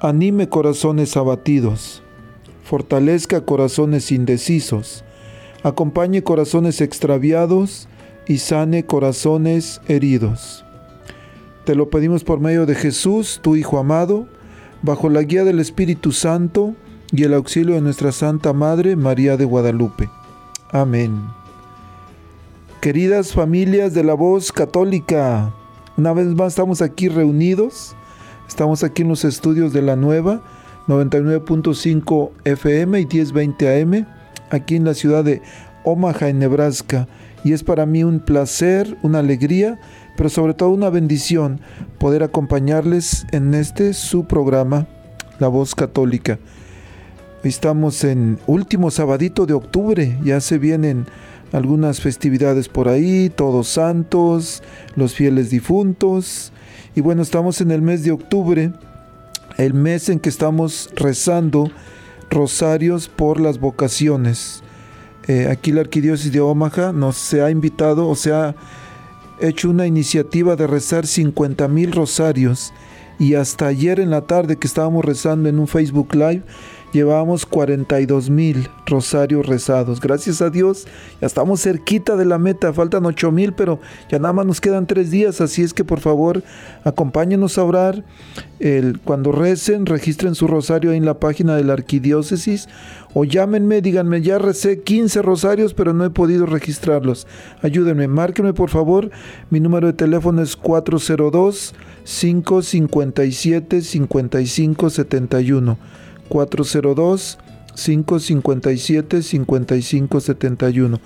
anime corazones abatidos, fortalezca corazones indecisos, acompañe corazones extraviados y sane corazones heridos. Te lo pedimos por medio de Jesús, tu Hijo amado, bajo la guía del Espíritu Santo y el auxilio de nuestra Santa Madre María de Guadalupe. Amén. Queridas familias de la voz católica, una vez más estamos aquí reunidos, estamos aquí en los estudios de la nueva 99.5 FM y 1020 AM, aquí en la ciudad de Omaha, en Nebraska. Y es para mí un placer, una alegría, pero sobre todo una bendición poder acompañarles en este su programa, La Voz Católica. Estamos en último sabadito de octubre, ya se vienen algunas festividades por ahí, todos santos, los fieles difuntos. Y bueno, estamos en el mes de octubre, el mes en que estamos rezando rosarios por las vocaciones. Eh, aquí la Arquidiócesis de Omaha nos ha invitado o se ha hecho una iniciativa de rezar 50 mil rosarios. Y hasta ayer en la tarde que estábamos rezando en un Facebook Live, Llevamos 42 mil rosarios rezados. Gracias a Dios, ya estamos cerquita de la meta. Faltan 8 mil, pero ya nada más nos quedan tres días. Así es que por favor, acompáñenos a orar. El, cuando recen, registren su rosario en la página de la arquidiócesis o llámenme, díganme, ya recé 15 rosarios, pero no he podido registrarlos. Ayúdenme, márquenme por favor. Mi número de teléfono es 402 557 5571. 402 557 5571.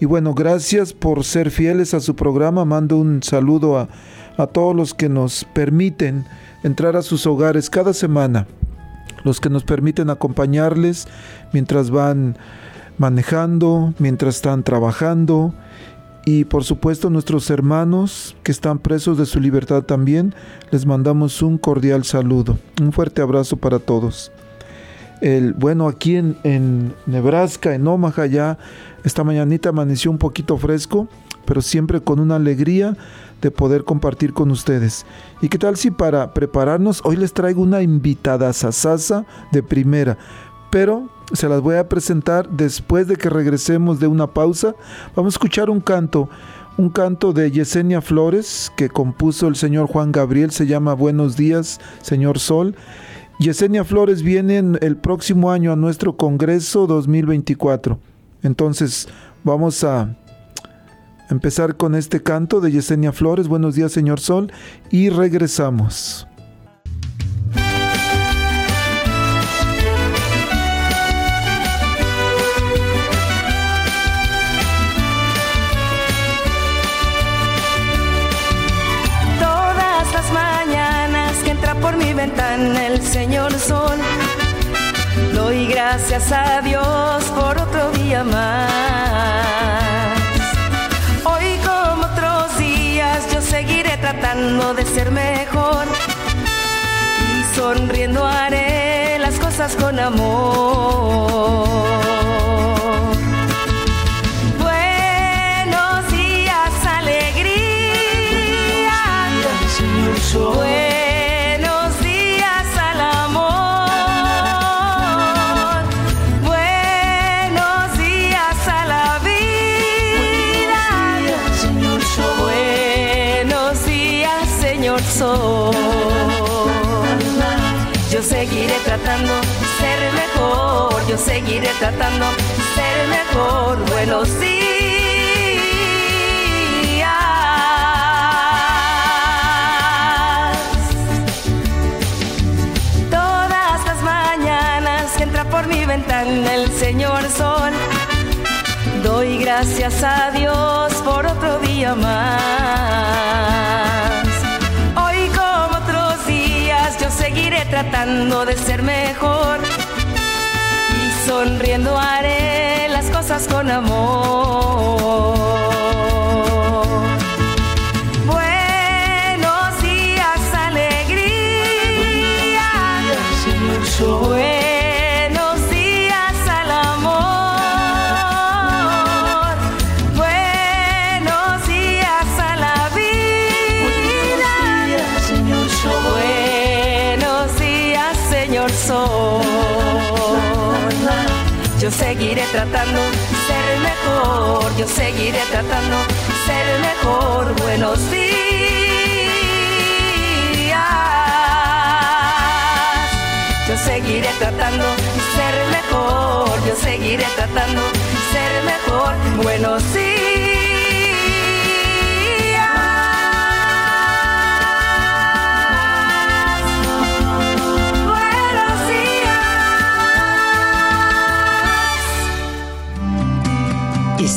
Y bueno, gracias por ser fieles a su programa. Mando un saludo a, a todos los que nos permiten entrar a sus hogares cada semana, los que nos permiten acompañarles mientras van manejando, mientras están trabajando y por supuesto nuestros hermanos que están presos de su libertad también, les mandamos un cordial saludo. Un fuerte abrazo para todos. El, bueno, aquí en, Nebraska, en Omaha, ya esta mañanita amaneció un poquito fresco, pero siempre con una alegría de poder compartir con ustedes. ¿Y qué tal si para prepararnos hoy les traigo una invitada sasasa de primera? Pero se las voy a presentar después de que regresemos de una pausa. Vamos a escuchar un canto, un canto de Yesenia Flores que compuso el señor Juan Gabriel, se llama Buenos días, señor Sol. Yesenia Flores viene el próximo año a nuestro Congreso 2024. Entonces vamos a empezar con este canto de Yesenia Flores. Buenos días, señor Sol. Y regresamos. El Señor Sol. Doy gracias a Dios por otro día más. Hoy como otros días yo seguiré tratando de ser mejor. Y sonriendo haré las cosas con amor. Seguiré tratando de ser mejor. Buenos días. Todas las mañanas entra por mi ventana el señor sol. Doy gracias a Dios por otro día más. Hoy como otros días yo seguiré tratando de ser mejor sonriendo haré las cosas con amor. Seguiré tratando de ser mejor. Buenos días. Yo seguiré tratando de ser mejor. Yo seguiré tratando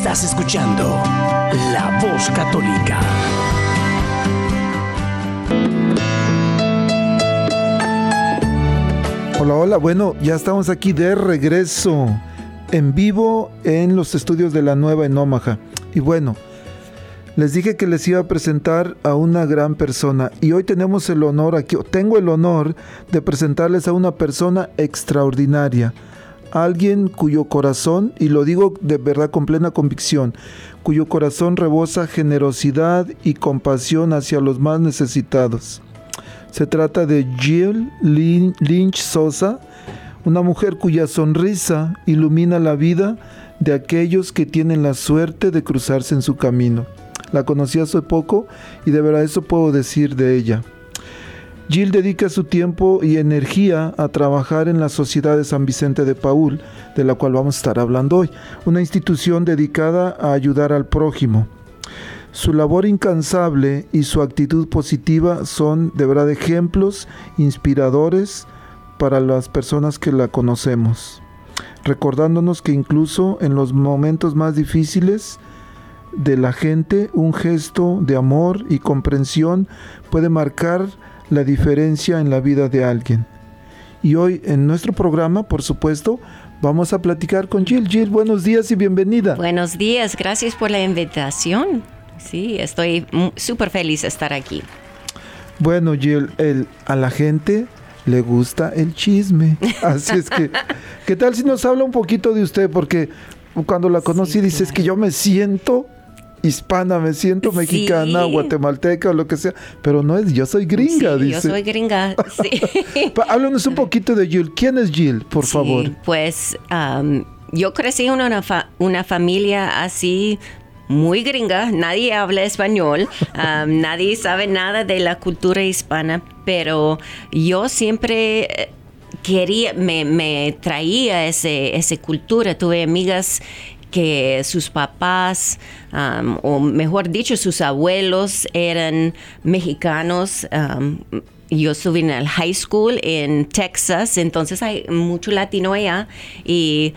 Estás escuchando La Voz Católica. Hola, hola. Bueno, ya estamos aquí de regreso en vivo en los estudios de la nueva en Omaha. Y bueno, les dije que les iba a presentar a una gran persona y hoy tenemos el honor aquí, tengo el honor de presentarles a una persona extraordinaria. Alguien cuyo corazón, y lo digo de verdad con plena convicción, cuyo corazón rebosa generosidad y compasión hacia los más necesitados. Se trata de Jill Lynch Sosa, una mujer cuya sonrisa ilumina la vida de aquellos que tienen la suerte de cruzarse en su camino. La conocí hace poco y de verdad eso puedo decir de ella. Jill dedica su tiempo y energía a trabajar en la Sociedad de San Vicente de Paul, de la cual vamos a estar hablando hoy, una institución dedicada a ayudar al prójimo. Su labor incansable y su actitud positiva son de verdad ejemplos inspiradores para las personas que la conocemos, recordándonos que incluso en los momentos más difíciles de la gente, un gesto de amor y comprensión puede marcar la diferencia en la vida de alguien. Y hoy en nuestro programa, por supuesto, vamos a platicar con Jill. Jill, buenos días y bienvenida. Buenos días, gracias por la invitación. Sí, estoy súper feliz de estar aquí. Bueno, Jill, el, a la gente le gusta el chisme. Así es que, ¿qué tal si nos habla un poquito de usted? Porque cuando la conocí Sí, dices claro. que yo me siento hispana, me siento mexicana, Sí. guatemalteca o lo que sea, pero no es, yo soy gringa, Sí, dice. Yo soy gringa, sí. Háblanos un poquito de Jill. ¿Quién es Jill, por Sí, favor? Pues am, yo crecí en una, fa- una familia así muy gringa, nadie habla español, nadie sabe nada de la cultura hispana, pero yo siempre eh, quería, me, me traía ese, esa cultura, tuve amigas que sus papás, o mejor dicho, sus abuelos eran mexicanos. yo estuve en el high school en Texas, entonces hay mucho latino allá y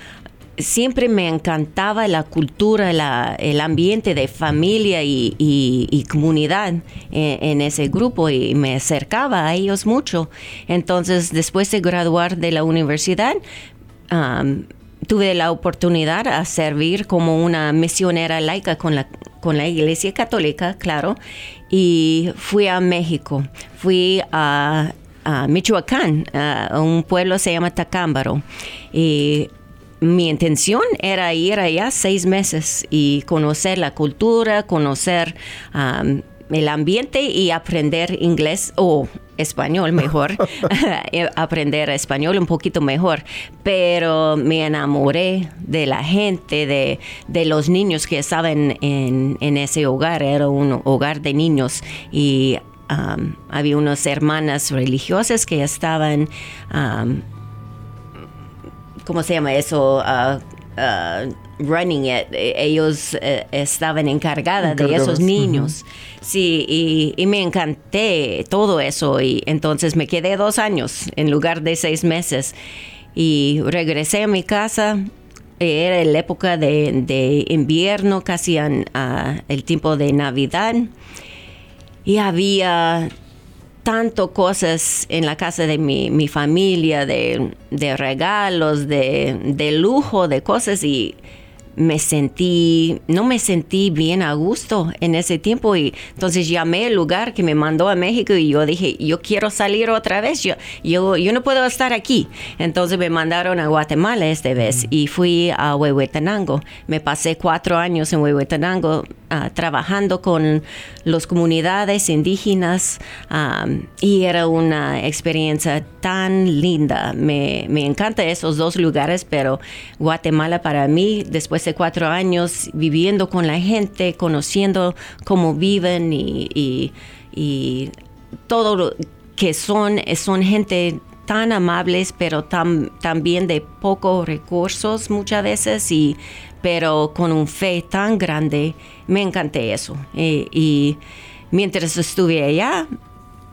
siempre me encantaba la cultura, la- el ambiente de familia y, comunidad en, ese grupo y me acercaba a ellos mucho. Entonces, después de graduar de la universidad, tuve la oportunidad a servir como una misionera laica con la, con la Iglesia Católica, claro, y fui a México, fui a, Michoacán, a un pueblo se llama Tacámbaro, y mi intención era ir allá seis meses y conocer la cultura, conocer el ambiente y aprender inglés o español mejor, eh, aprender español un poquito mejor. Pero me enamoré de la gente, de, de los niños que estaban en, en ese hogar, era un hogar de niños y um, había unas hermanas religiosas que estaban, um, ¿cómo se llama eso? Uh, uh, running it. E- Ellos eh, estaban encargadas de esos niños. Sí, y, y me encanté todo eso. Y entonces me quedé dos años en lugar de seis meses. Y regresé a mi casa. Era la época de, de invierno, casi an- ah, el tiempo de Navidad. Y había tanto cosas en la casa de mi, mi familia, de, de regalos, de, de lujo, de cosas y me sentí, no me sentí bien a gusto en ese tiempo y entonces llamé al lugar que me mandó a México y yo dije, yo quiero salir otra vez, yo, yo, yo no puedo estar aquí. Entonces me mandaron a Guatemala esta vez y fui a Huehuetenango. Me pasé cuatro años en Huehuetenango ah, trabajando con las comunidades indígenas am, y era una experiencia tan linda. Me, me encantan esos dos lugares, pero Guatemala para mí, después de cuatro años viviendo con la gente, conociendo cómo viven y, todo lo que son, son gente tan amables, pero también de pocos recursos muchas veces, y, pero con un fe tan grande. Me encanté eso. Y, y mientras estuve allá,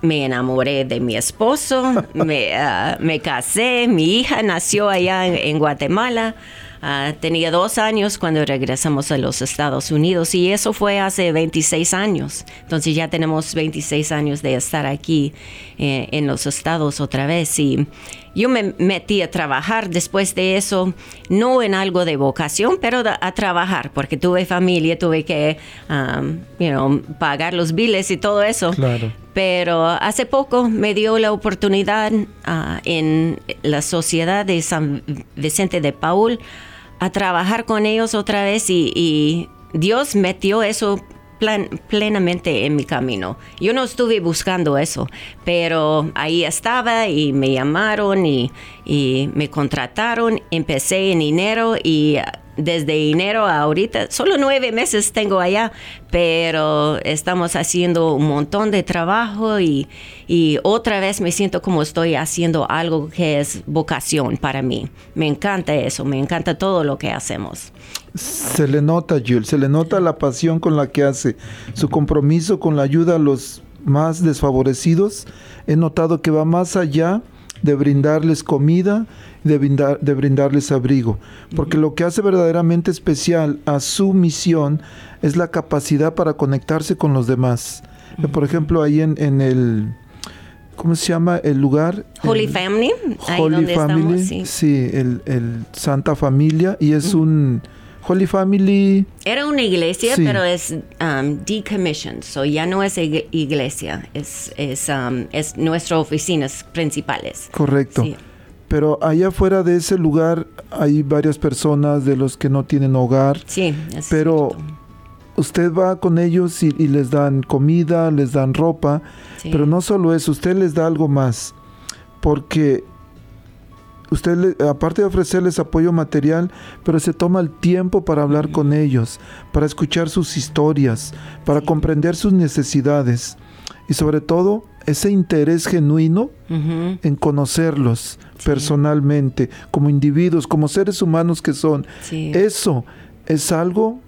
me enamoré de mi esposo, me, ah, me casé, mi hija nació allá en, en Guatemala. Ah, tenía dos años cuando regresamos a los Estados Unidos y eso fue hace 26 años. Entonces ya tenemos 26 años de estar aquí eh, en los Estados otra vez. Y yo me metí a trabajar después de eso, no en algo de vocación, pero a trabajar, porque tuve familia, tuve que um, you know, pagar los biles y todo eso. Claro. Pero hace poco me dio la oportunidad ah, en la sociedad de San Vicente de Paul a trabajar con ellos otra vez y, y Dios metió eso plan- plenamente en mi camino. Yo no estuve buscando eso, pero ahí estaba y me llamaron y, y me contrataron. Empecé en enero y desde enero a ahorita, solo nueve meses tengo allá, pero estamos haciendo un montón de trabajo y, otra vez me siento como estoy haciendo algo que es vocación para mí. Me encanta eso, me encanta todo lo que hacemos. Se le nota, Jules, se le nota la pasión con la que hace, su compromiso con la ayuda a los más desfavorecidos. He notado que va más allá de brindarles comida, de, brindar- de brindarles abrigo, porque lo que hace verdaderamente especial a su misión es la capacidad para conectarse con los demás. Eh, Por ejemplo, ahí en, en el, ¿cómo se llama el lugar? Holy El- Family, ahí Holy donde Family, estamos, sí. sí, el, el Santa Familia, y es un Holy Family, Era una iglesia, Sí. pero es um, decommissioned, so ya no es ig- iglesia, es, es, um, es nuestras oficinas principales. correcto. Sí. Pero allá afuera de ese lugar hay varias personas de los que no tienen hogar, Sí, es pero cierto. usted va con ellos y, y les dan comida, les dan ropa, Sí. pero no solo eso, usted les da algo más, porque usted, le- aparte de ofrecerles apoyo material, pero se toma el tiempo para hablar con ellos, para escuchar sus historias, para comprender sus necesidades y sobre todo ese interés genuino en conocerlos personalmente, como individuos, como seres humanos que son. Sí. Eso es algo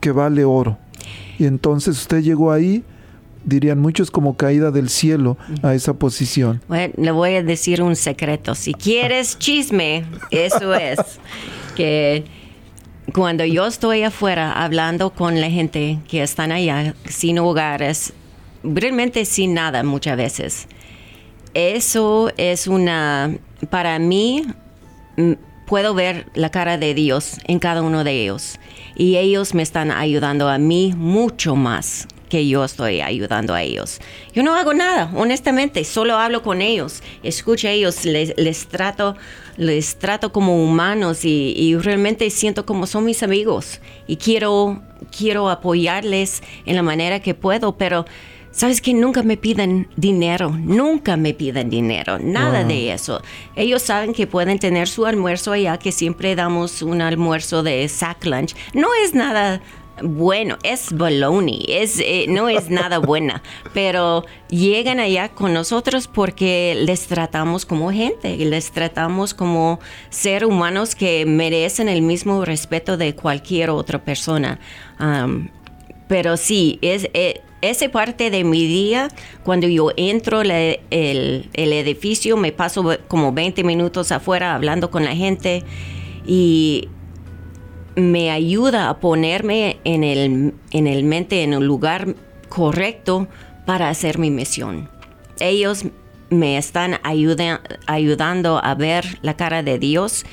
que vale oro. Y entonces usted llegó ahí, dirían muchos, como caída del cielo a esa posición. Bueno, le voy a decir un secreto. Si quieres chisme, eso es que cuando yo estoy afuera hablando con la gente que están allá sin hogares, realmente sin nada muchas veces, eso es una, para mí, mm, puedo ver la cara de Dios en cada uno de ellos. Y ellos me están ayudando a mí mucho más que yo estoy ayudando a ellos. Yo no hago nada, honestamente, solo hablo con ellos, escucho a ellos, les, les trato, les trato como humanos y, y realmente siento como son mis amigos y quiero, quiero apoyarles en la manera que puedo, pero Sabes que nunca me piden dinero, nunca me piden dinero, nada Wow. de eso. Ellos saben que pueden tener su almuerzo allá, que siempre damos un almuerzo de sack lunch. No es nada bueno, es baloney, es, eh, no es nada buena, pero llegan allá con nosotros porque les tratamos como gente, les tratamos como ser humanos que merecen el mismo respeto de cualquier otra persona. Um, pero sí, es, eh, esa parte de mi día, cuando yo entro el, el edificio, me paso como 20 minutos afuera hablando con la gente y me ayuda a ponerme en el, en el mente, en el lugar correcto para hacer mi misión. Ellos me están ayudando a ver la cara de Dios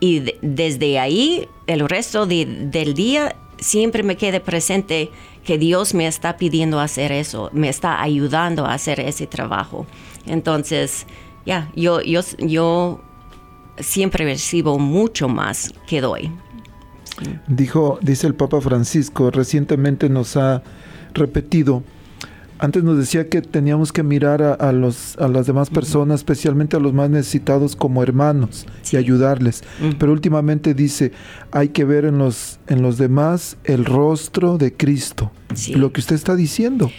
y desde ahí el resto del día siempre me quede presente que Dios me está pidiendo hacer eso, me está ayudando a hacer ese trabajo. Entonces, ya, yo, yo, yo siempre recibo mucho más que doy. Dijo, dice el Papa Francisco, recientemente nos ha repetido, antes nos decía que teníamos que mirar a, los, a las demás personas, especialmente a los más necesitados, como hermanos y ayudarles. Pero últimamente dice, hay que ver en los, en los demás el rostro de Cristo. Lo que usted está diciendo.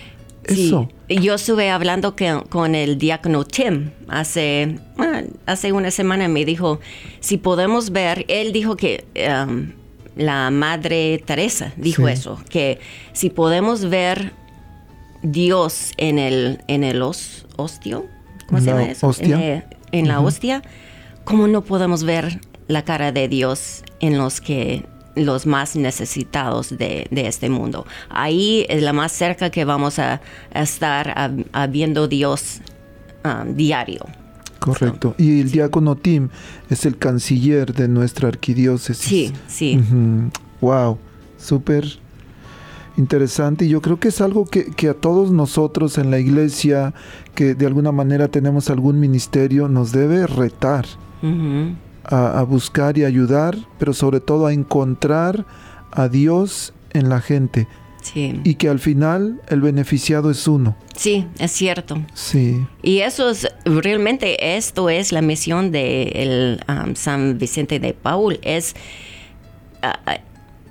Eso. Yo estuve hablando con el diácono Tim hace, hace una semana. Me dijo, si podemos ver, él dijo que um, la Madre Teresa dijo eso, que si podemos ver Dios en el, en el hostio, ¿cómo se llama eso? En, la hostia, ¿cómo no podemos ver la cara de Dios en los que los más necesitados de, este mundo. Ahí es la más cerca que vamos a, estar viendo Dios um, diario. Correcto. Y el diácono Tim es el canciller de nuestra arquidiócesis. Sí, sí. Wow, súper interesante. Y yo creo que es algo que, a todos nosotros en la iglesia, que de alguna manera tenemos algún ministerio, nos debe retar a, a buscar y ayudar, pero sobre todo a encontrar a Dios en la gente. Y que al final el beneficiado es uno. Sí, es cierto. Sí. Y eso es, realmente esto es la misión de el, um, San Vicente de Paul, es uh,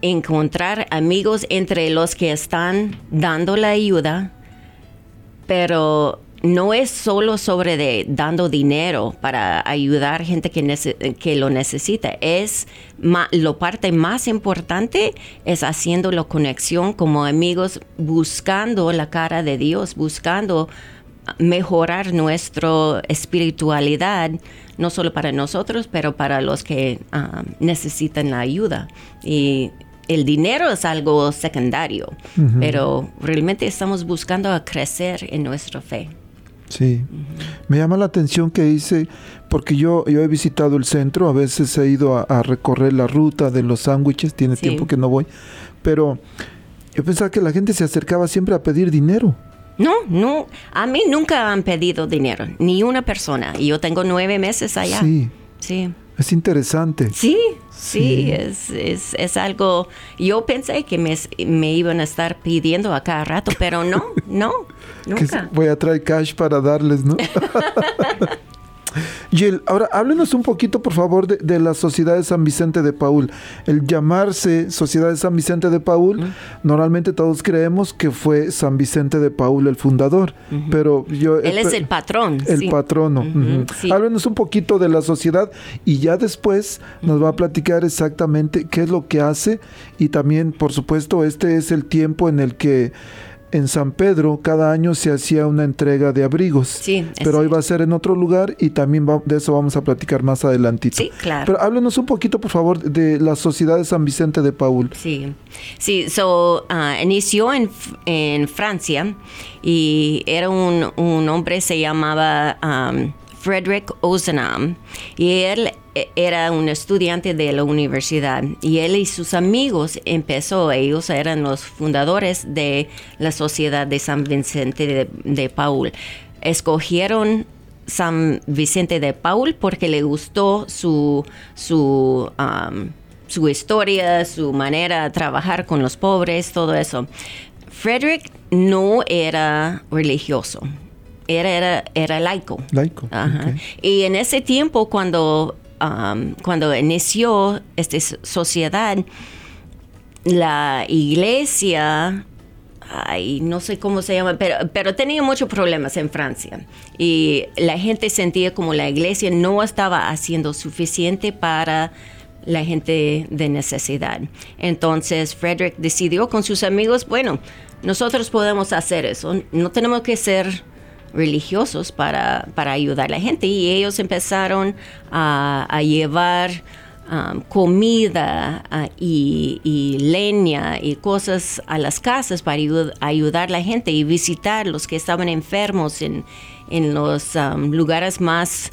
encontrar amigos entre los que están dando la ayuda, pero no es solo sobre de dando dinero para ayudar gente que, que lo necesita, es lo parte más importante es haciendo la conexión como amigos, buscando la cara de Dios, buscando mejorar nuestra espiritualidad, no solo para nosotros, pero para los que ah, necesitan la ayuda. Y el dinero es algo secundario, pero realmente estamos buscando a crecer en nuestra fe. Sí. Me llama la atención que dice, porque yo, yo he visitado el centro, a veces he ido a, recorrer la ruta de los sándwiches, tiene tiempo que no voy, pero yo pensaba que la gente se acercaba siempre a pedir dinero. No, no, a mí nunca han pedido dinero, ni una persona, y yo tengo nueve meses allá. Sí. Sí. Es interesante. Sí, sí, Es, es, es, algo... Yo pensé que me, me, iban a estar pidiendo a cada rato, pero no, no, nunca. voy a traer cash para darles, ¿no? Jill, ahora háblenos un poquito, por favor, de, la Sociedad de San Vicente de Paul. El llamarse Sociedad de San Vicente de Paul, normalmente todos creemos que fue San Vicente de Paul el fundador, pero yo... Él es el patrón. El patrono. Háblenos un poquito de la sociedad y ya después nos va a platicar exactamente qué es lo que hace y también, por supuesto, este es el tiempo en el que en San Pedro cada año se hacía una entrega de abrigos. Sí, pero hoy va a ser en otro lugar y también de eso vamos a platicar más adelantito. Sí, claro. Pero háblenos un poquito, por favor, de la Sociedad de San Vicente de Paul. Sí, sí, so, uh, inició en, en, Francia y era un, un hombre, se llamaba um, Frederick Ozanam y él era un estudiante de la universidad y él y sus amigos empezó, ellos eran los fundadores de la Sociedad de San Vicente de, Paul. Escogieron San Vicente de Paul porque le gustó su, su, um, su historia, su manera de trabajar con los pobres, todo eso. Frederick no era religioso, era, era, era laico. Laico. Y en ese tiempo, cuando Um, cuando inició esta sociedad, la iglesia, ay, no sé cómo se llama, pero, pero tenía muchos problemas en Francia. Y la gente sentía como la iglesia no estaba haciendo suficiente para la gente de necesidad. Entonces Frederick decidió con sus amigos, bueno, nosotros podemos hacer eso, no tenemos que ser religiosos para, para ayudar a la gente. Y ellos empezaron a, llevar um, comida y, y, leña y cosas a las casas para ayudar a la gente y visitar los que estaban enfermos en, en los um, lugares más,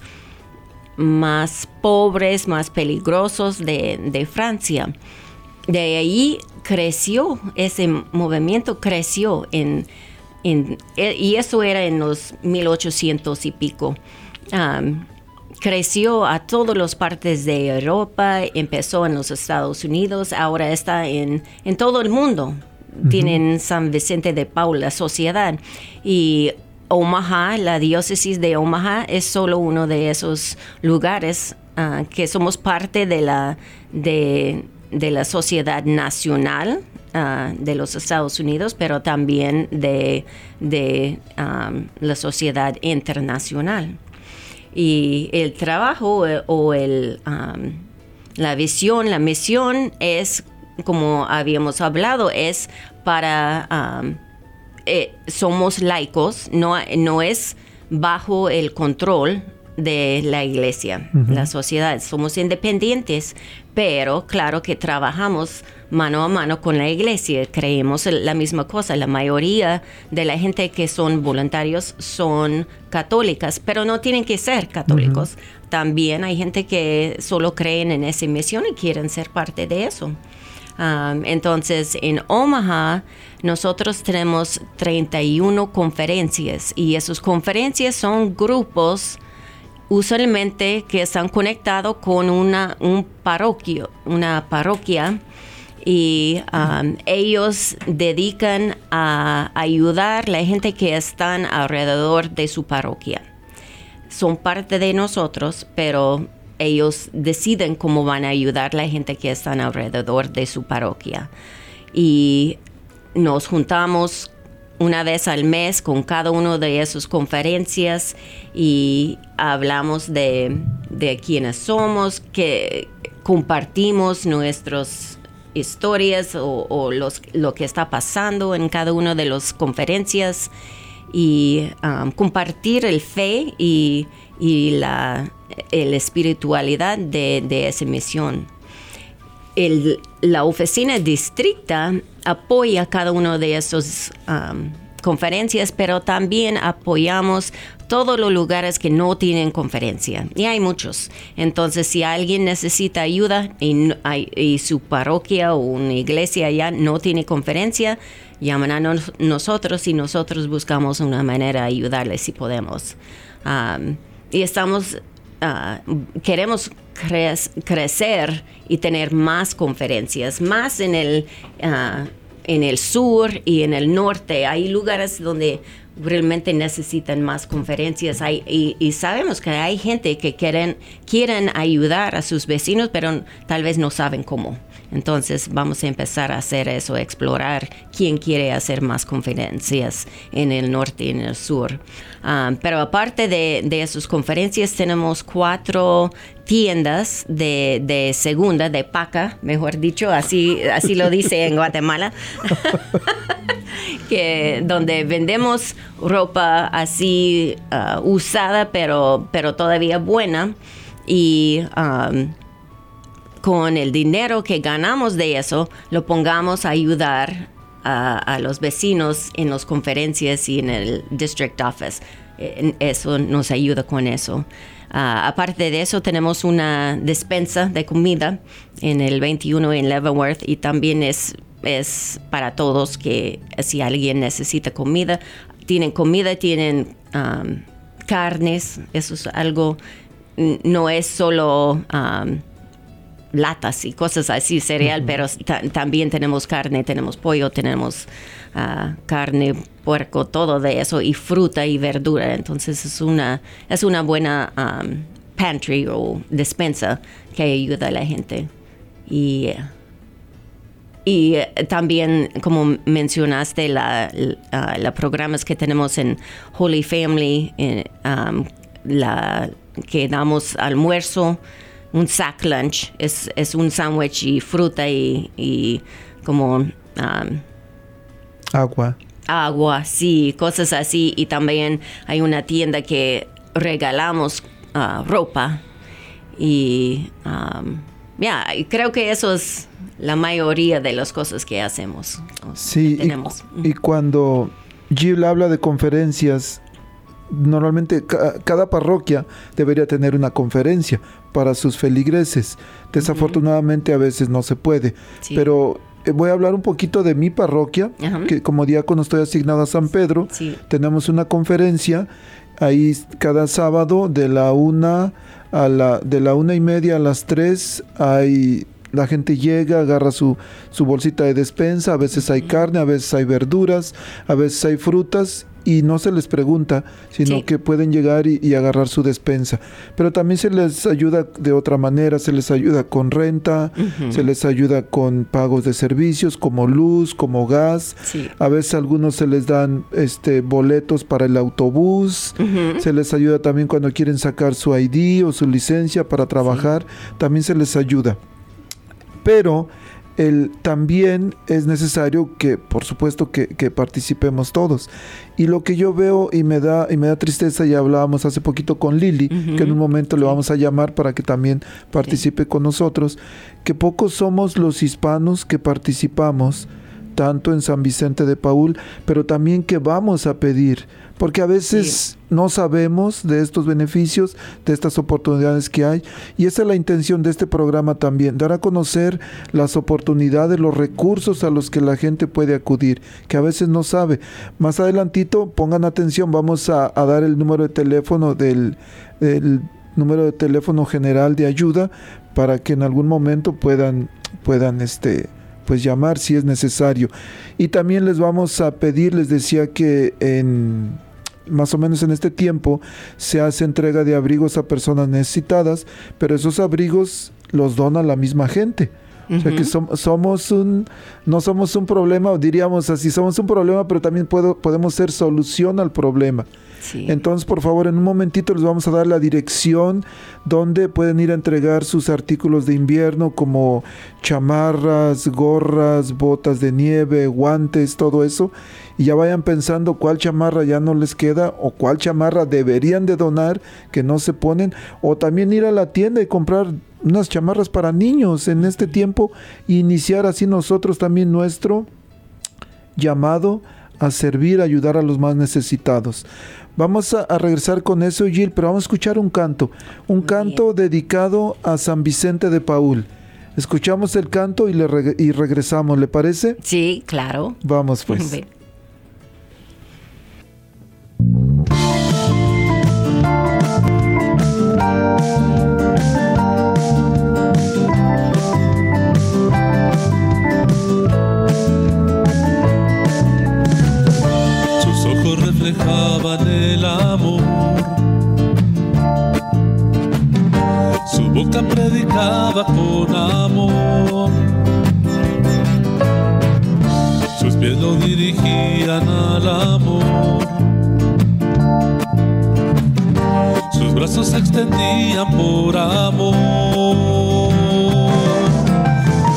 más pobres, más peligrosos de, de Francia. De ahí creció, ese movimiento creció en eh, y eso era en los 1800 y pico. creció a todas las partes de Europa, empezó en los Estados Unidos, ahora está en, en todo el mundo. Tienen San Vicente de Paul, la sociedad. Y Omaha, la diócesis de Omaha, es solo uno de esos lugares ah, que somos parte de la, de, de la sociedad nacional Ah, de los Estados Unidos, pero también de, la sociedad internacional. Y el trabajo eh, o el, la visión, la misión es, como habíamos hablado, es para, eh, somos laicos, no, no es bajo el control de la iglesia, la sociedad. Somos independientes, pero claro que trabajamos mano a mano con la iglesia. Creemos la misma cosa. La mayoría de la gente que son voluntarios son católicas, pero no tienen que ser católicos. También hay gente que solo creen en esa misión y quieren ser parte de eso. entonces, en Omaha, nosotros tenemos 31 conferencias y esas conferencias son grupos usualmente que están conectados con una un parroquio, una parroquia y um, ellos dedican a ayudar a la gente que están alrededor de su parroquia. Son parte de nosotros, pero ellos deciden cómo van a ayudar a la gente que están alrededor de su parroquia. Y nos juntamos una vez al mes con cada uno de esas conferencias y hablamos de, de quiénes somos, que compartimos nuestras historias o, los, lo que está pasando en cada una de las conferencias y um, compartir el fe y, la espiritualidad de, de esa misión. La oficina districta apoya cada uno de esos um, conferencias, pero también apoyamos todos los lugares que no tienen conferencia. Y hay muchos. Entonces, si alguien necesita ayuda y, su parroquia o una iglesia ya no tiene conferencia, llaman a nosotros y nosotros buscamos una manera de ayudarles si podemos. Um, y estamos, uh, queremos crecer y tener más conferencias, más en el, ah, en el sur y en el norte. Hay lugares donde realmente necesitan más conferencias hay, y, sabemos que hay gente que quieren, quieren ayudar a sus vecinos, pero tal vez no saben cómo. Entonces vamos a empezar a hacer eso, explorar quién quiere hacer más conferencias en el norte y en el sur. Ah, pero aparte de, de sus conferencias, tenemos cuatro tiendas de, de, segunda, de paca, mejor dicho, así, así lo dice en Guatemala, que donde vendemos ropa así ah, usada, pero, pero todavía buena. Y um, con el dinero que ganamos de eso, lo pongamos a ayudar a, los vecinos en las conferencias y en el district office. Eso nos ayuda con eso. Ah, aparte de eso, tenemos una despensa de comida en el 21 en Leavenworth y también es, es para todos que si alguien necesita comida, tienen comida, tienen carnes, eso es algo, no es solo... latas y cosas así, cereal, pero también tenemos carne, tenemos pollo, tenemos ah, carne, puerco, todo de eso, y fruta y verdura. Entonces es una, es una buena pantry o despensa que ayuda a la gente. Y y eh, también, como mencionaste, la, la, la programas que tenemos en Holy Family, eh, um, la, que damos almuerzo, un sack lunch, es, es un sándwich y fruta y, y como um, Agua. agua, sí, cosas así. Y también hay una tienda que regalamos ah, ropa. Y um, ya, y creo que eso es la mayoría de las cosas que hacemos. Sí, que y, tenemos. y cuando Jill habla de conferencias, normalmente ca- cada parroquia debería tener una conferencia para sus feligreses. Desafortunadamente a veces no se puede, Sí. pero eh, voy a hablar un poquito de mi parroquia, Ajá. que como diácono estoy asignado a San Pedro. Sí. Tenemos una conferencia ahí cada sábado de la una a la de la una y media a las tres hay la gente llega, agarra su, su bolsita de despensa, a veces hay carne, a veces hay verduras, a veces hay frutas y no se les pregunta, sino Sí. que pueden llegar y, y agarrar su despensa. Pero también se les ayuda de otra manera, se les ayuda con renta, se les ayuda con pagos de servicios como luz, como gas, Sí. a veces a algunos se les dan este boletos para el autobús, se les ayuda también cuando quieren sacar su ID o su licencia para trabajar, también se les ayuda. Pero el, también es necesario que, por supuesto, que, que participemos todos. Y lo que yo veo y me da, y me da tristeza, ya hablábamos hace poquito con Lili, que en un momento le vamos a llamar para que también participe con nosotros, que pocos somos los hispanos que participamos tanto en San Vicente de Paul, pero también que vamos a pedir, porque a veces no sabemos de estos beneficios, de estas oportunidades que hay, y esa es la intención de este programa también, dar a conocer las oportunidades, los recursos a los que la gente puede acudir, que a veces no sabe. Más adelantito, pongan atención, vamos a, a dar el número de teléfono del, del número de teléfono general de ayuda para que en algún momento puedan, puedan este, pues llamar si es necesario. Y también les vamos a pedir, les decía que en más o menos en este tiempo se hace entrega de abrigos a personas necesitadas, pero esos abrigos los dona la misma gente. O sea que som- somos un, no somos un problema, diríamos así, somos un problema, pero también puedo, podemos ser solución al problema. Entonces, por favor, en un momentito les vamos a dar la dirección donde pueden ir a entregar sus artículos de invierno como chamarras, gorras, botas de nieve, guantes, todo eso. Y ya vayan pensando cuál chamarra ya no les queda o cuál chamarra deberían de donar que no se ponen. O también ir a la tienda y comprar unas chamarras para niños en este tiempo e iniciar así nosotros también nuestro llamado a servir, a ayudar a los más necesitados. Vamos a, a regresar con eso, Gil, pero vamos a escuchar un canto, un canto dedicado a San Vicente de Paul. Escuchamos el canto y, le reg- y regresamos, ¿le parece? Sí, claro. Vamos pues. Predicaba con amor. Sus pies lo dirigían al amor. Sus brazos se extendían por amor.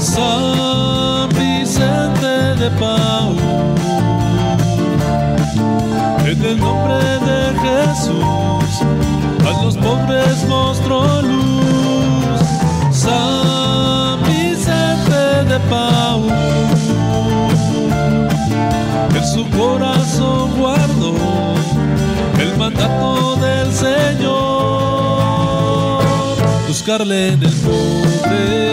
San Vicente de Paul. En el nombre de Jesús, a los pobres mostró luz. Su corazón guardó el mandato del Señor. Buscarle en el pobre.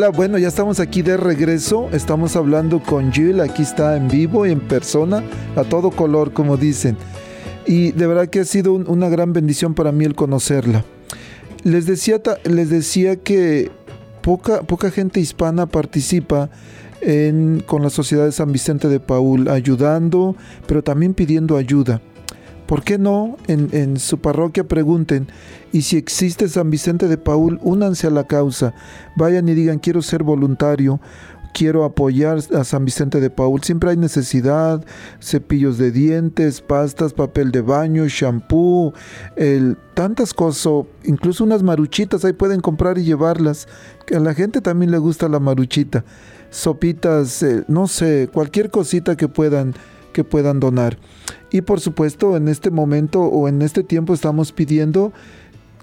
Hola, bueno, ya estamos aquí de regreso, estamos hablando con Jill, aquí está en vivo y en persona, a todo color, como dicen. Y de verdad que ha sido un- una gran bendición para mí el conocerla. Les decía, les decía que poca, poca gente hispana participa en, con la Sociedad de San Vicente de Paul, ayudando, pero también pidiendo ayuda. ¿Por qué no en, en su parroquia pregunten, y si existe San Vicente de Paul, únanse a la causa, vayan y digan, quiero ser voluntario, quiero apoyar a San Vicente de Paul. Siempre hay necesidad, cepillos de dientes, pastas, papel de baño, shampoo, el- tantas cosas, incluso unas maruchitas, ahí pueden comprar y llevarlas, que a la gente también le gusta la maruchita, sopitas, eh, no sé, cualquier cosita que puedan que puedan donar. Y por supuesto, en este momento o en este tiempo estamos pidiendo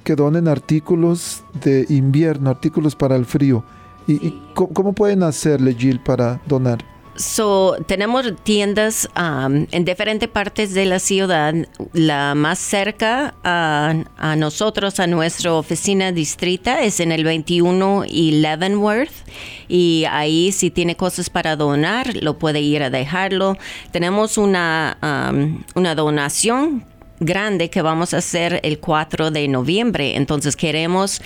que donen artículos de invierno, artículos para el frío. ¿Y, cómo pueden hacerle, Jill, para donar? So, tenemos tiendas um, en diferentes partes de la ciudad. La más cerca a, nosotros, a nuestra oficina distrita, es en el 21 y. Y ahí, si tiene cosas para donar, lo puede ir a dejarlo. Tenemos una, um, una donación grande que vamos a hacer el 4 de noviembre. Entonces, queremos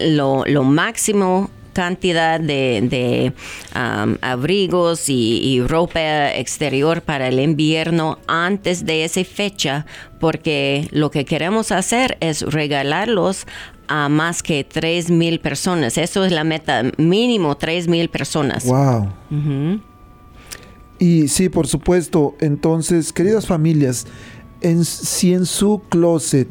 lo, lo máximo cantidad de, de, um, abrigos y, y ropa exterior para el invierno antes de esa fecha porque lo que queremos hacer es regalarlos a más que 3 mil personas. Eso es la meta, mínimo 3 mil personas. ¡Wow! Y sí, por supuesto. Entonces, queridas familias, en, si en su closet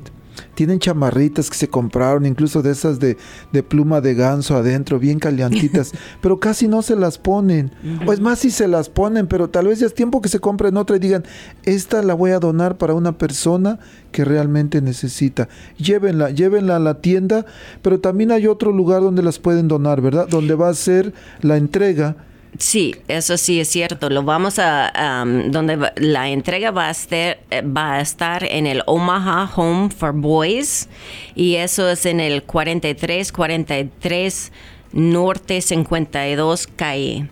tienen chamarritas que se compraron, incluso de esas de, de pluma de ganso adentro, bien calientitas, pero casi no se las ponen. O es más, si se las ponen, pero tal vez ya es tiempo que se compren otra y digan, esta la voy a donar para una persona que realmente necesita. Llévenla, llévenla a la tienda, pero también hay otro lugar donde las pueden donar, ¿verdad? Donde va a ser la entrega. Sí, eso sí es cierto. Lo vamos a, donde va- la entrega va a, estar, eh, va a estar en el Omaha Home for Boys y eso es en el 4343 Norte 52 Calle.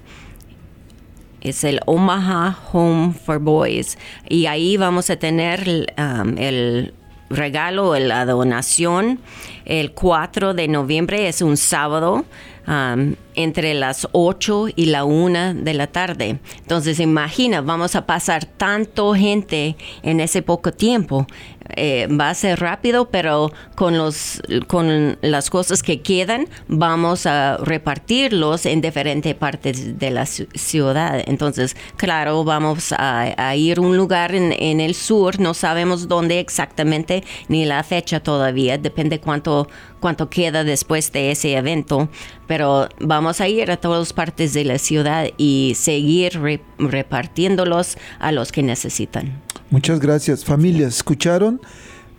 Es el Omaha Home for Boys y ahí vamos a tener el regalo, la donación, el 4 de noviembre, es un sábado, um, entre las 8 y la 1 de la tarde. Entonces, imagina, vamos a pasar tanto gente en ese poco tiempo. Eh, va a ser rápido, pero con, los, con las cosas que quedan, vamos a repartirlos en diferentes partes de la ci- ciudad. Entonces, claro, vamos a, ir a un lugar en, en el sur, no sabemos dónde exactamente ni la fecha todavía, depende cuánto, cuánto queda después de ese evento, pero vamos a ir a todas partes de la ciudad y seguir re- repartiéndolos a los que necesitan. Muchas gracias. Familias, ¿escucharon?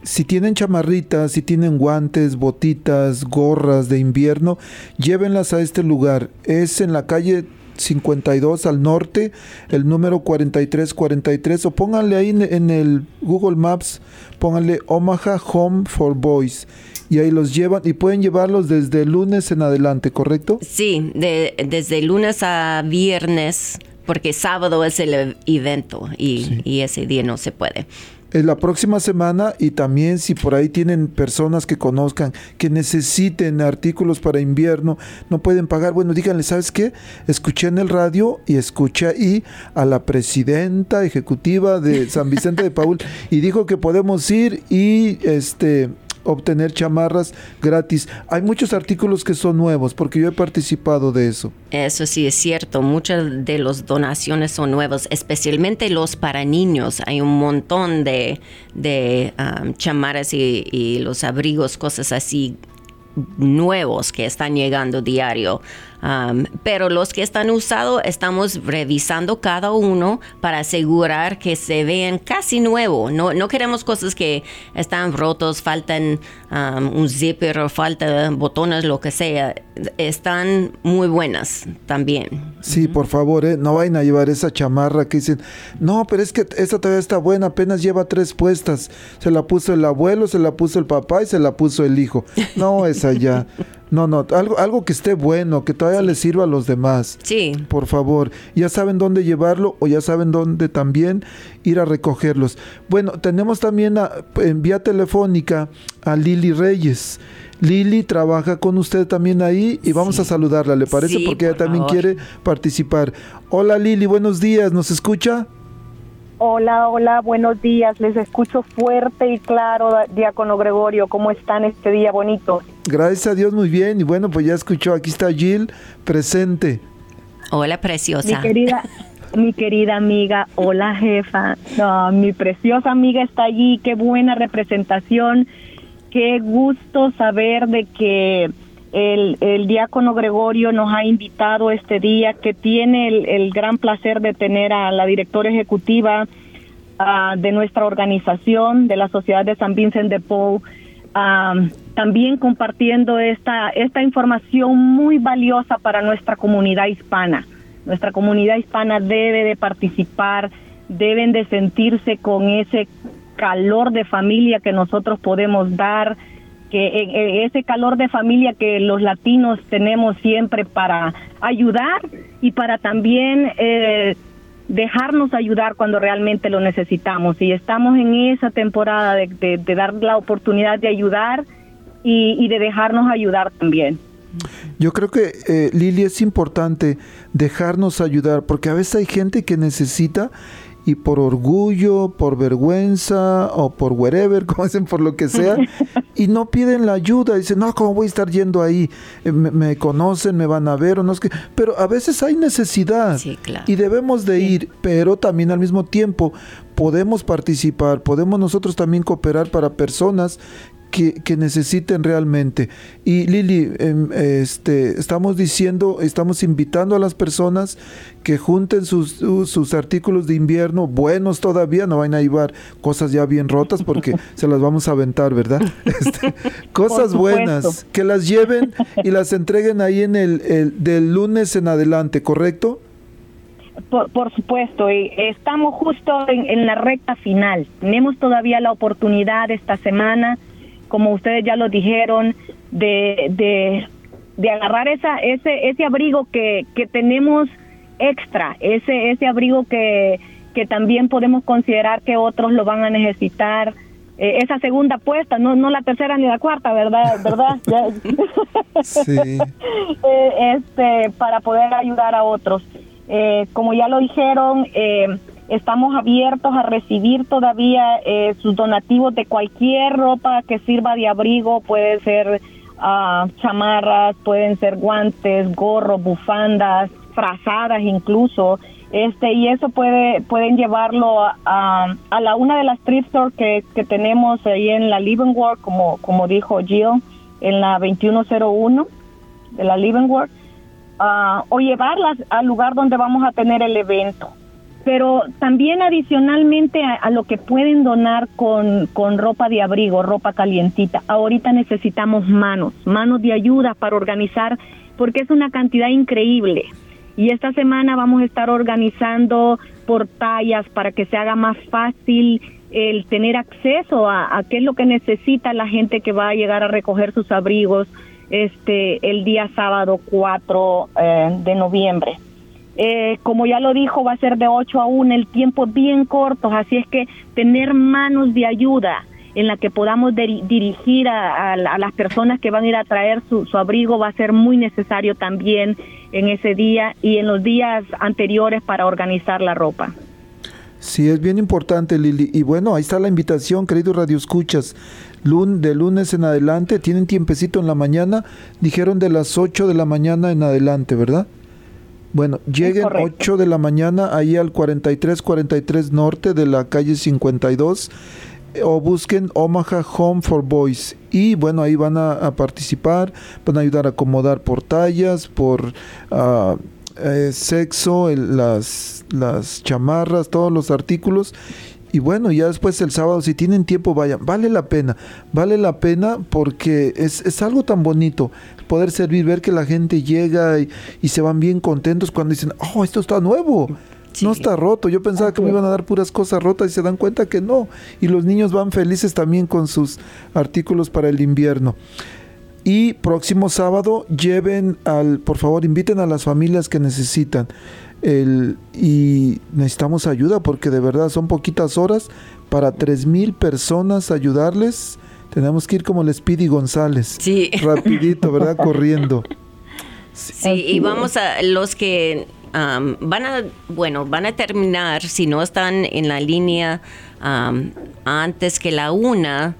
Si tienen chamarritas, si tienen guantes, botitas, gorras de invierno, llévenlas a este lugar. Es en la calle 52 al norte, el número 4343, o pónganle ahí en, el Google Maps, pónganle Omaha Home for Boys. Y ahí los llevan y pueden llevarlos desde lunes en adelante, ¿correcto? Sí, de- desde lunes a viernes, porque sábado es el evento y, y ese día no se puede. la próxima semana y también si por ahí tienen personas que conozcan que necesiten artículos para invierno, no pueden pagar, bueno, díganle, ¿sabes qué? Escuché en el radio y escuché ahí a la presidenta ejecutiva de San Vicente de Paul y dijo que podemos ir y este obtener chamarras gratis. Hay muchos artículos que son nuevos porque yo he participado de eso. Eso sí es cierto, muchas de las donaciones son nuevos, especialmente los para niños. Hay un montón de, de um, chamarras y, y los abrigos, cosas así nuevos que están llegando diario. Um, pero los que están usados estamos revisando cada uno para asegurar que se vean casi nuevo. No, no queremos cosas que están rotos, faltan um, un zipper o faltan botones, lo que sea. Están muy buenas también. Sí, por favor, ¿eh? no vayan a llevar esa chamarra que dicen, no, pero es que esta todavía está buena, apenas lleva tres puestas. Se la puso el abuelo, se la puso el papá y se la puso el hijo. No, esa ya. No, no, algo, algo que esté bueno, que todavía le sirva a los demás. Sí. Por favor, ya saben dónde llevarlo o ya saben dónde también ir a recogerlos. Bueno, tenemos también a- en vía telefónica a Lili Reyes. Lili trabaja con usted también ahí y vamos a saludarla, ¿le parece? Sí, Porque ella también favor. quiere participar. Hola Lili, buenos días, ¿nos escucha? Hola, hola, buenos días. Les escucho fuerte y claro, Diácono Gregorio. ¿Cómo están este día bonito? Gracias a Dios, muy bien. Y bueno, pues ya escuchó, aquí está Jill presente. Hola, Mi preciosa. querida, mi querida amiga, hola jefa. No, mi preciosa amiga está allí. Qué buena representación. Qué gusto saber de que el, el diácono Gregorio nos ha invitado este día, que tiene el, el gran placer de tener a la directora ejecutiva ah, de nuestra organización, de la Sociedad de San Vincent de Paul, también compartiendo esta, esta información muy valiosa para nuestra comunidad hispana. Nuestra comunidad hispana debe de participar, deben de sentirse con ese calor de familia que nosotros podemos dar, que eh, eh, ese calor de familia que los latinos tenemos siempre para ayudar y para también eh, dejarnos ayudar cuando realmente lo necesitamos. Y estamos en esa temporada de, de- dar la oportunidad de ayudar y, y de dejarnos ayudar también. Yo creo que, eh, Lili, es importante dejarnos ayudar, porque a veces hay gente que necesita y por orgullo, por vergüenza o por wherever, como dicen, por lo que sea, y no piden la ayuda. Dicen, no, ¿cómo voy a estar yendo ahí? Eh, me, me conocen, me van a ver o no es que... Pero a veces hay necesidad Sí, claro. y debemos de ir, pero también al mismo tiempo podemos participar, podemos nosotros también cooperar para personas que, que necesiten realmente. Y Lili, em, este, estamos diciendo, estamos invitando a las personas que junten sus, sus- sus artículos de invierno, buenos todavía, no van a llevar cosas ya bien rotas porque se las vamos a aventar, ¿verdad? Este, cosas buenas, que las lleven y las entreguen ahí en el, el- del lunes en adelante, ¿correcto? Por, por supuesto, y estamos justo en, en la recta final. Tenemos todavía la oportunidad esta semana, como ustedes ya lo dijeron, de, de, de agarrar esa, ese, ese abrigo que, que tenemos extra, ese, ese abrigo que, que también podemos considerar que otros lo van a necesitar. Eh, esa segunda apuesta, no, no la tercera ni la cuarta, ¿verdad? ¿Verdad? Sí. eh, este, para poder ayudar a otros. Eh, como ya lo dijeron, eh, estamos abiertos a recibir todavía eh, sus donativos de cualquier ropa que sirva de abrigo, puede ser ah, chamarras, pueden ser guantes, gorros, bufandas, frazadas incluso. Este, y eso puede, pueden llevarlo a, a, la una de las thrift stores que, que tenemos ahí en la Leavenworth, como, como dijo Jill, en la 2101 de la Leavenworth, ah, o llevarlas al lugar donde vamos a tener el evento. Pero también adicionalmente a, lo que pueden donar con, con ropa de abrigo, ropa calientita, ahorita necesitamos manos, manos de ayuda para organizar, porque es una cantidad increíble. Y esta semana vamos a estar organizando por tallas para que se haga más fácil el tener acceso a, a qué es lo que necesita la gente que va a llegar a recoger sus abrigos este el día sábado 4 eh, de noviembre. Eh, como ya lo dijo, va a ser de 8 a 1, el tiempo bien corto, así es que tener manos de ayuda en la que podamos dirigir a, las personas que van a ir a traer su, su abrigo va a ser muy necesario también en ese día y en los días anteriores para organizar la ropa. Sí, es bien importante, Lili. Y bueno, ahí está la invitación, queridos Radio Escuchas. de lunes en adelante, tienen tiempecito en la mañana, dijeron de las 8 de la mañana en adelante, ¿verdad? Bueno, lleguen 8 de la mañana ahí al 4343 norte de la calle 52 eh, o busquen Omaha Home for Boys y bueno ahí van a, participar van a ayudar a acomodar por tallas por uh, eh, sexo, las, las chamarras, todos los artículos. Y bueno, ya después el sábado, si tienen tiempo, vayan. Vale la pena, vale la pena porque es, es algo tan bonito poder servir, ver que la gente llega y, se van bien contentos cuando dicen, oh, esto está nuevo. No está roto. Yo pensaba que me iban a dar puras cosas rotas y se dan cuenta que no. Y los niños van felices también con sus artículos para el invierno. Y próximo sábado lleven al, por favor, inviten a las familias que necesitan. El, y necesitamos ayuda porque de verdad son poquitas horas para tres mil personas ayudarles. Tenemos que ir como les Speedy González. Sí. Rapidito, ¿verdad? Corriendo. Sí, y vamos a los que van a, bueno, van a terminar, si no están en la línea antes que la una,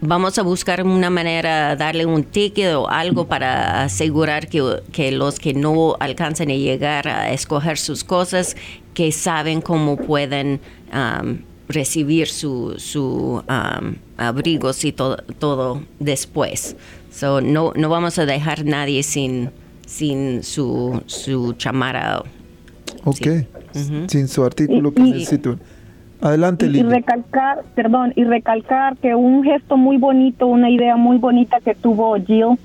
vamos a buscar una manera, darle un ticket o algo para asegurar que, los que no alcancen a llegar a escoger sus cosas, que saben cómo pueden um, recibir su, su um, abrigos y todo, todo después. So, no, no vamos a dejar nadie sin, sin su, su chamara. Ok, sin su artículo que necesito. Adelante, y, y, recalcar, perdón, y recalcar que un gesto muy bonito, una idea muy bonita que tuvo Jill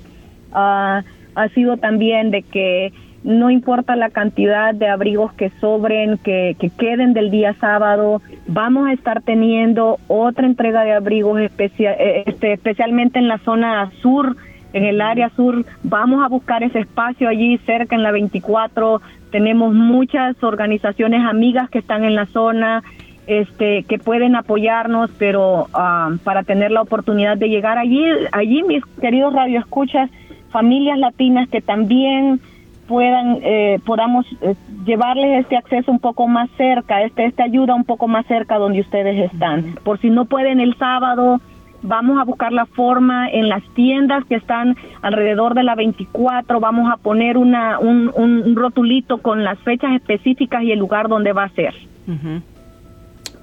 ah, ha sido también de que no importa la cantidad de abrigos que sobren, que, que, queden del día sábado, vamos a estar teniendo otra entrega de abrigos especial, eh, este, especialmente en la zona sur, en el área sur. Vamos a buscar ese espacio allí cerca en la 24. Tenemos muchas organizaciones amigas que están en la zona este, que pueden apoyarnos, pero ah, para tener la oportunidad de llegar allí, allí mis queridos radioescuchas, familias latinas que también puedan, eh, podamos eh, llevarles este acceso un poco más cerca, este, esta ayuda un poco más cerca donde ustedes están. Por si no pueden el sábado, vamos a buscar la forma en las tiendas que están alrededor de la 24, vamos a poner una, un, un, rotulito con las fechas específicas y el lugar donde va a ser.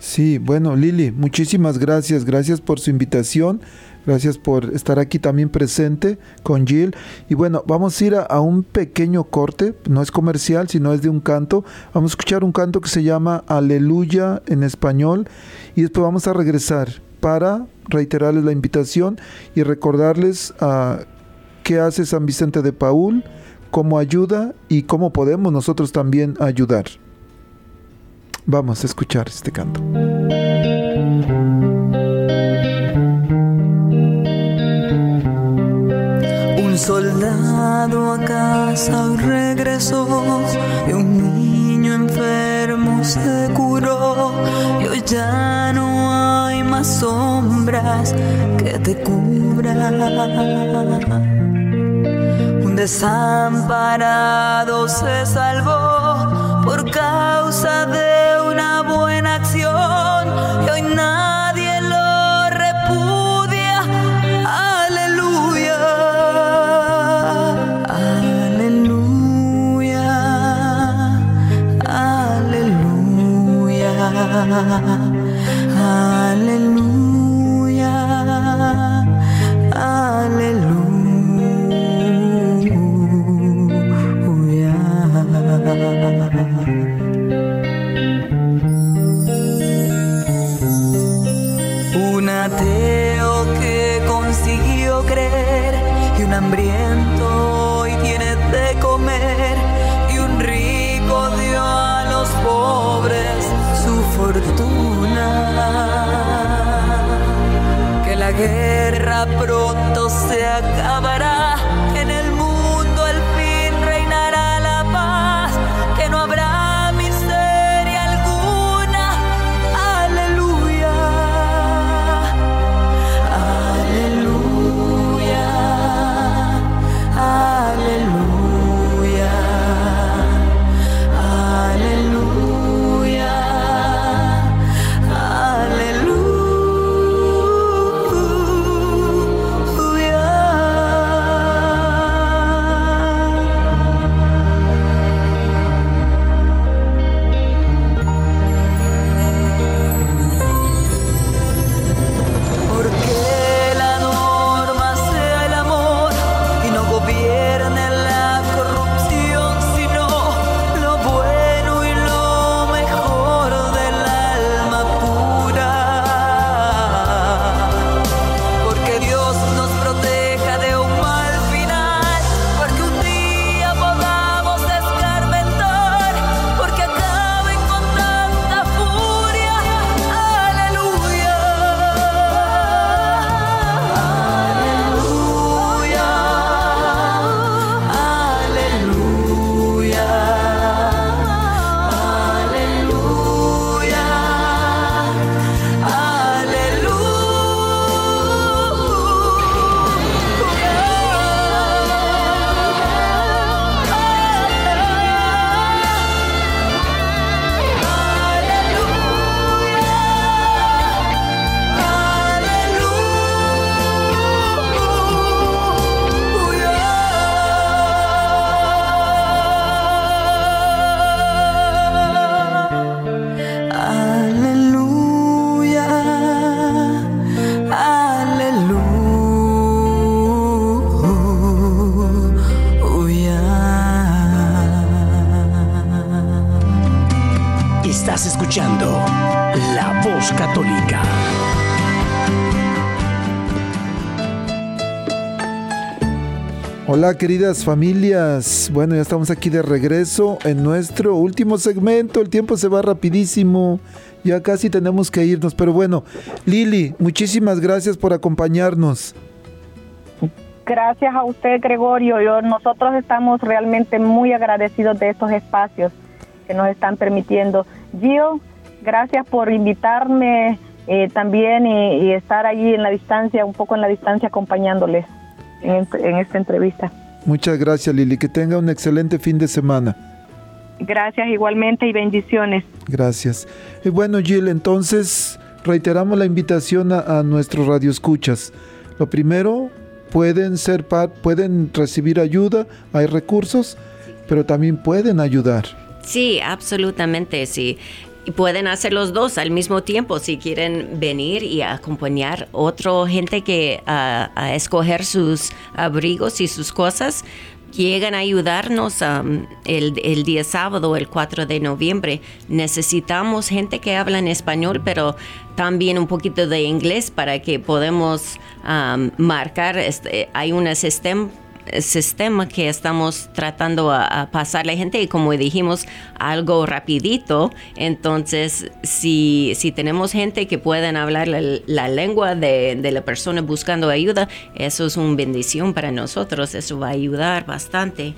Sí, bueno, Lili, muchísimas gracias. Gracias por su invitación. Gracias por estar aquí también presente con Jill. Y bueno, vamos a ir a, un pequeño corte. No es comercial, sino es de un canto. Vamos a escuchar un canto que se llama Aleluya en español. Y después vamos a regresar para reiterarles la invitación y recordarles a ah, qué hace San Vicente de Paul, cómo ayuda y cómo podemos nosotros también ayudar. Vamos a escuchar este canto. Un soldado a casa regresó y un niño enfermo se curó y hoy ya no hay más sombras que te cubran. Un desamparado se salvó por causa de Aleluya, aleluya. Un ateo que consiguió creer y un fortuna. Que la guerra pronto se acabará, escuchando La Voz Católica. Hola queridas familias, bueno ya estamos aquí de regreso en nuestro último segmento, el tiempo se va rapidísimo, ya casi tenemos que irnos, pero bueno, Lili, muchísimas gracias por acompañarnos. Gracias a usted, Gregorio. Yo, nosotros estamos realmente muy agradecidos de estos espacios que nos están permitiendo. Gio, gracias por invitarme eh, también y, y estar allí en la distancia, un poco en la distancia acompañándoles en, en esta entrevista. Muchas gracias Lili, que tenga un excelente fin de semana. Gracias igualmente y bendiciones. Gracias. Y bueno, Jill, entonces reiteramos la invitación a, a nuestros radioescuchas. Lo primero, pueden ser pueden recibir ayuda, hay recursos, pero también pueden ayudar. Sí, absolutamente, sí. Y pueden hacer los dos al mismo tiempo si quieren venir y acompañar otra gente que ah, a escoger sus abrigos y sus cosas. Llegan a ayudarnos el, día sábado, el 4 de noviembre. Necesitamos gente que habla en español, pero también un poquito de inglés para que podamos am, marcar. Este, hay un sistema sistema que estamos tratando a, a pasar la gente y como dijimos algo rapidito. Entonces si, si tenemos gente que puedan hablar la, lengua de, de la persona buscando ayuda eso es una bendición para nosotros eso va a ayudar bastante.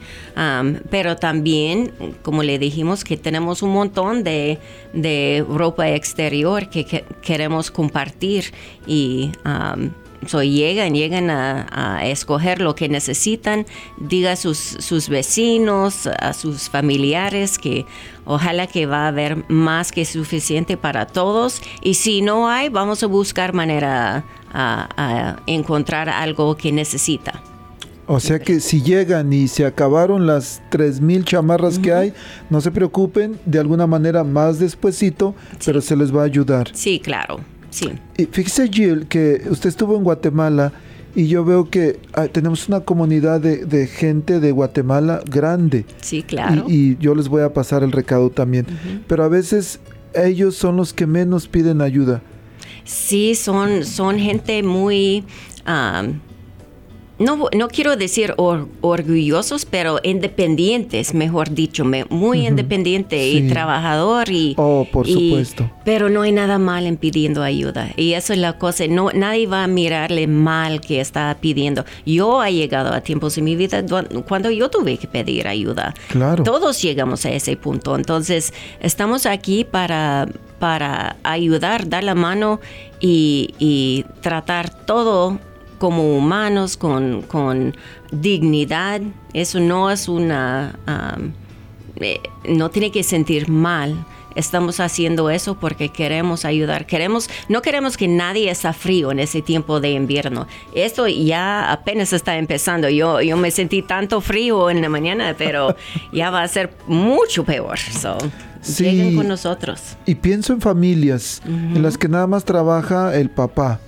Pero también como le dijimos que tenemos un montón de, de ropa exterior que, que queremos compartir y um, So, llegan, llegan a, a escoger lo que necesitan, diga a sus, sus vecinos, a sus familiares que ojalá que va a haber más que suficiente para todos. Y si no hay, vamos a buscar manera a, a encontrar algo que necesita. O sea que si llegan y se acabaron las 3.000 chamarras que hay, no se preocupen, de alguna manera más despuesito, pero se les va a ayudar. Sí, claro, sí. Y fíjese, Jill, que usted estuvo en Guatemala y yo veo que ah, tenemos una comunidad de, de gente de Guatemala grande. Sí, claro. Y, y yo les voy a pasar el recado también. Pero a veces ellos son los que menos piden ayuda. Sí, son, son gente muy... um, no, no quiero decir or- orgullosos, pero independientes, mejor dicho, muy independiente Sí. y trabajador y... Oh, por y- supuesto. Pero no hay nada mal en pidiendo ayuda. Y eso es la cosa. No, nadie va a mirarle mal que está pidiendo. Yo he llegado a tiempos en mi vida cuando yo tuve que pedir ayuda. Claro. Todos llegamos a ese punto. Entonces, estamos aquí para, para ayudar, dar la mano y, y tratar todo como humanos, con, con dignidad. Eso no es una... um, eh, no tiene que sentir mal. Estamos haciendo eso porque queremos ayudar. Queremos, no queremos que nadie esté frío en ese tiempo de invierno. Esto ya apenas está empezando. Yo, yo me sentí tanto frío en la mañana, pero ya va a ser mucho peor. So, Sí. Lleguen con nosotros. Y pienso en familias en las que nada más trabaja el papá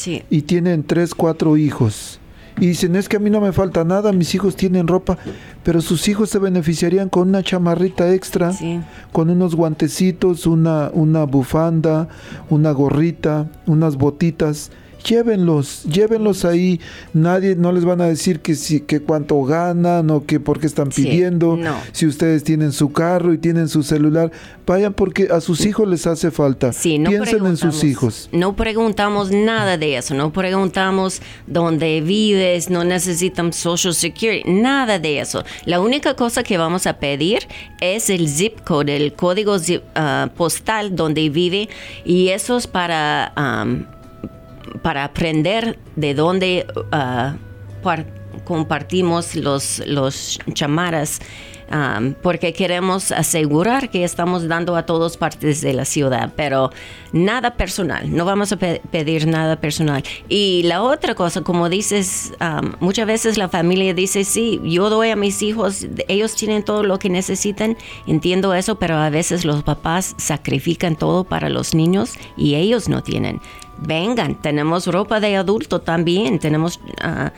Sí. y tienen tres, cuatro hijos. Y dicen, es que a mí no me falta nada, mis hijos tienen ropa, pero sus hijos se beneficiarían con una chamarrita extra, Sí. con unos guantecitos, una, una bufanda, una gorrita, unas botitas. Llévenlos, llévenlos ahí. Nadie, no les van a decir que si, que cuánto ganan o que por qué están Sí, pidiendo. no. Si ustedes tienen su carro y tienen su celular, vayan porque a sus hijos les hace falta. Sí, no Piensen en sus hijos. No preguntamos nada de eso, no preguntamos dónde vives, no necesitamos Social Security, nada de eso. La única cosa que vamos a pedir es el zip code, el código zip- ah, postal donde vive y eso es para, am, para aprender de dónde ah, par- compartimos los, los chamaras. um, porque queremos asegurar que estamos dando a todas partes de la ciudad, pero nada personal, no vamos a pe- pedir nada personal. Y la otra cosa, como dices, um, muchas veces la familia dice, sí, yo doy a mis hijos, ellos tienen todo lo que necesitan, entiendo eso, pero a veces los papás sacrifican todo para los niños y ellos no tienen. Vengan, tenemos ropa de adulto también, tenemos ah,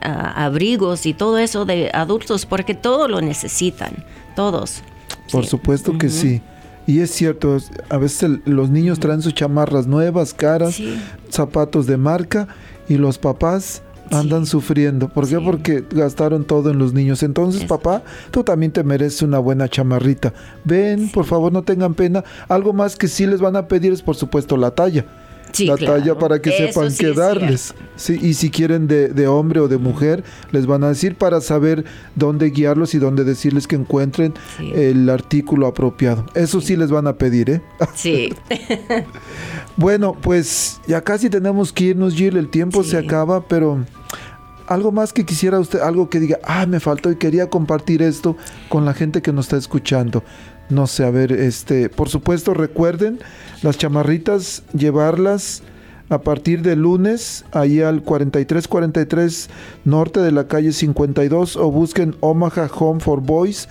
abrigos y todo eso de adultos porque todo lo necesitan, todos. Por Sí. supuesto que sí. Y es cierto, a veces los niños traen sus chamarras nuevas, caras, zapatos de marca y los papás andan sufriendo. ¿Por qué? Porque gastaron todo en los niños. Entonces, papá, tú también te mereces una buena chamarrita. Ven, por favor, no tengan pena. Algo más que sí les van a pedir es, por supuesto, la talla la talla para que sepan qué darles. Sí, y si quieren de, hombre o de mujer, les van a decir para saber dónde guiarlos y dónde decirles que encuentren el artículo apropiado. Eso sí les van a pedir, ¿eh? Sí. bueno, pues ya casi tenemos que irnos, Jill. El tiempo se acaba, pero algo más que quisiera usted, algo que diga, ah, me faltó y quería compartir esto con la gente que nos está escuchando. No sé, a ver, este, por supuesto, recuerden las chamarritas, llevarlas a partir de lunes ahí al 4343 norte de la calle 52 o busquen Omaha Home for Boys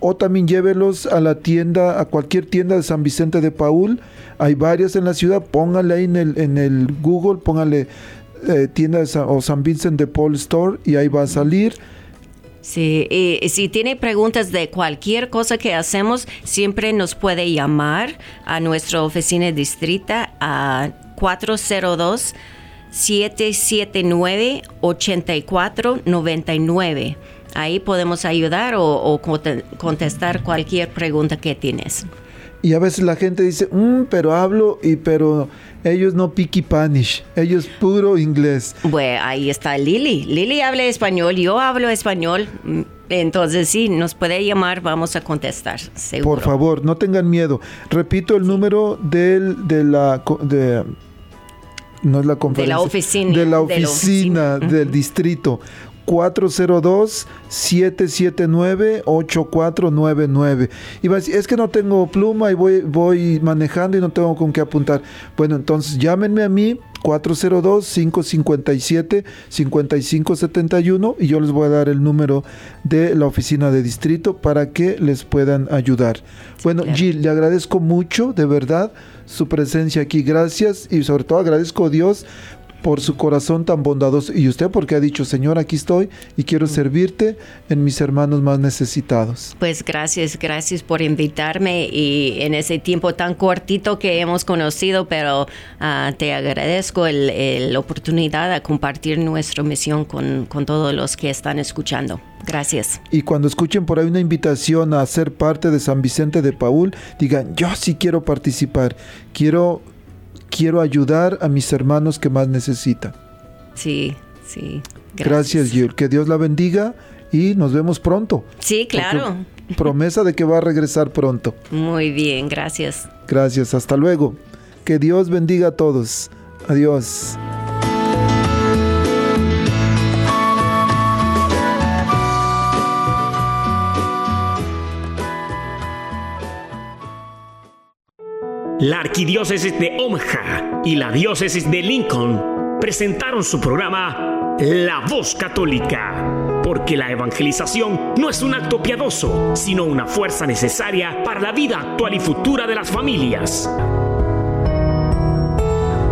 o también llévelos a la tienda, a cualquier tienda de San Vicente de Paul. Hay varias en la ciudad, póngale ahí en el, en el Google, póngale eh, tienda de o San Vicente de Paul Store y ahí va a salir. Sí, y si tiene preguntas de cualquier cosa que hacemos, siempre nos puede llamar a nuestra oficina distrita a 402 779 8499. Ahí podemos ayudar o, contestar cualquier pregunta que tienes. Y a veces la gente dice, mm, pero hablo y pero ellos no piqui panish, ellos puro inglés. Bueno, ahí está Lili. Lili habla español, yo hablo español. Mm, entonces sí, nos puede llamar, vamos a contestar. Seguro. Por favor, no tengan miedo. Repito el número del, de la... De, no es la conferencia. De la oficina. De la oficina, del distrito. 402-779-8499. Y va a decir, es que no tengo pluma y voy, voy manejando y no tengo con qué apuntar. Bueno, entonces llámenme a mí 402-557-5571 y yo les voy a dar el número de la oficina de distrito para que les puedan ayudar. Bueno, Jill, le agradezco mucho, de verdad, su presencia aquí. Gracias y sobre todo agradezco a Dios por su corazón tan bondadoso y usted porque ha dicho, Señor, aquí estoy y quiero servirte en mis hermanos más necesitados. Pues gracias, gracias por invitarme y en ese tiempo tan cortito que hemos conocido, pero ah, te agradezco la oportunidad de compartir nuestra misión con, con todos los que están escuchando. Gracias. Y cuando escuchen por ahí una invitación a ser parte de San Vicente de Paul, digan, yo sí quiero participar, quiero quiero ayudar a mis hermanos que más necesitan. Sí, sí. Gracias, Gracias Que Dios la bendiga y nos vemos pronto. Sí, claro. Promesa de que va a regresar pronto. Muy bien, gracias. Gracias, hasta luego. Que Dios bendiga a todos. Adiós. La arquidiócesis de Omaha y la diócesis de Lincoln presentaron su programa La Voz Católica, porque la evangelización no es un acto piadoso, sino una fuerza necesaria para la vida actual y futura de las familias.